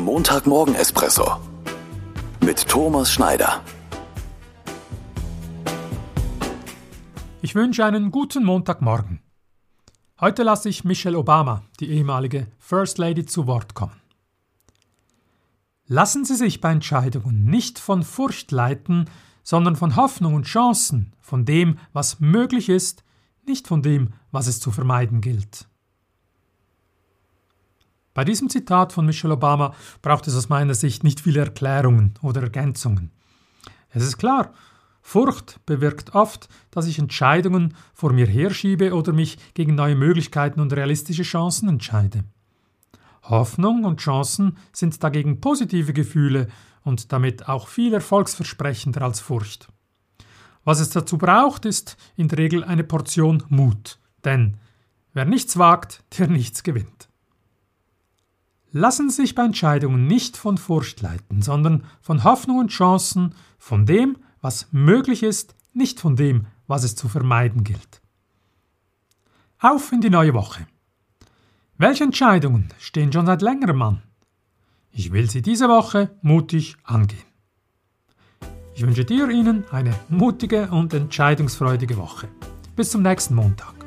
Der Montagmorgen-Espresso mit Thomas Schneider. Ich wünsche einen guten Montagmorgen. Heute lasse ich Michelle Obama, die ehemalige First Lady, zu Wort kommen. Lassen Sie sich bei Entscheidungen nicht von Furcht leiten, sondern von Hoffnung und Chancen, von dem, was möglich ist, nicht von dem, was es zu vermeiden gilt. Bei diesem Zitat von Michelle Obama braucht es aus meiner Sicht nicht viele Erklärungen oder Ergänzungen. Es ist klar, Furcht bewirkt oft, dass ich Entscheidungen vor mir herschiebe oder mich gegen neue Möglichkeiten und realistische Chancen entscheide. Hoffnung und Chancen sind dagegen positive Gefühle und damit auch viel erfolgsversprechender als Furcht. Was es dazu braucht, ist in der Regel eine Portion Mut, denn wer nichts wagt, der nichts gewinnt. Lassen sich bei Entscheidungen nicht von Furcht leiten, sondern von Hoffnung und Chancen, von dem, was möglich ist, nicht von dem, was es zu vermeiden gilt. Auf in die neue Woche. Welche Entscheidungen stehen schon seit längerem an? Ich will sie diese Woche mutig angehen. Ich wünsche dir Ihnen eine mutige und entscheidungsfreudige Woche. Bis zum nächsten Montag.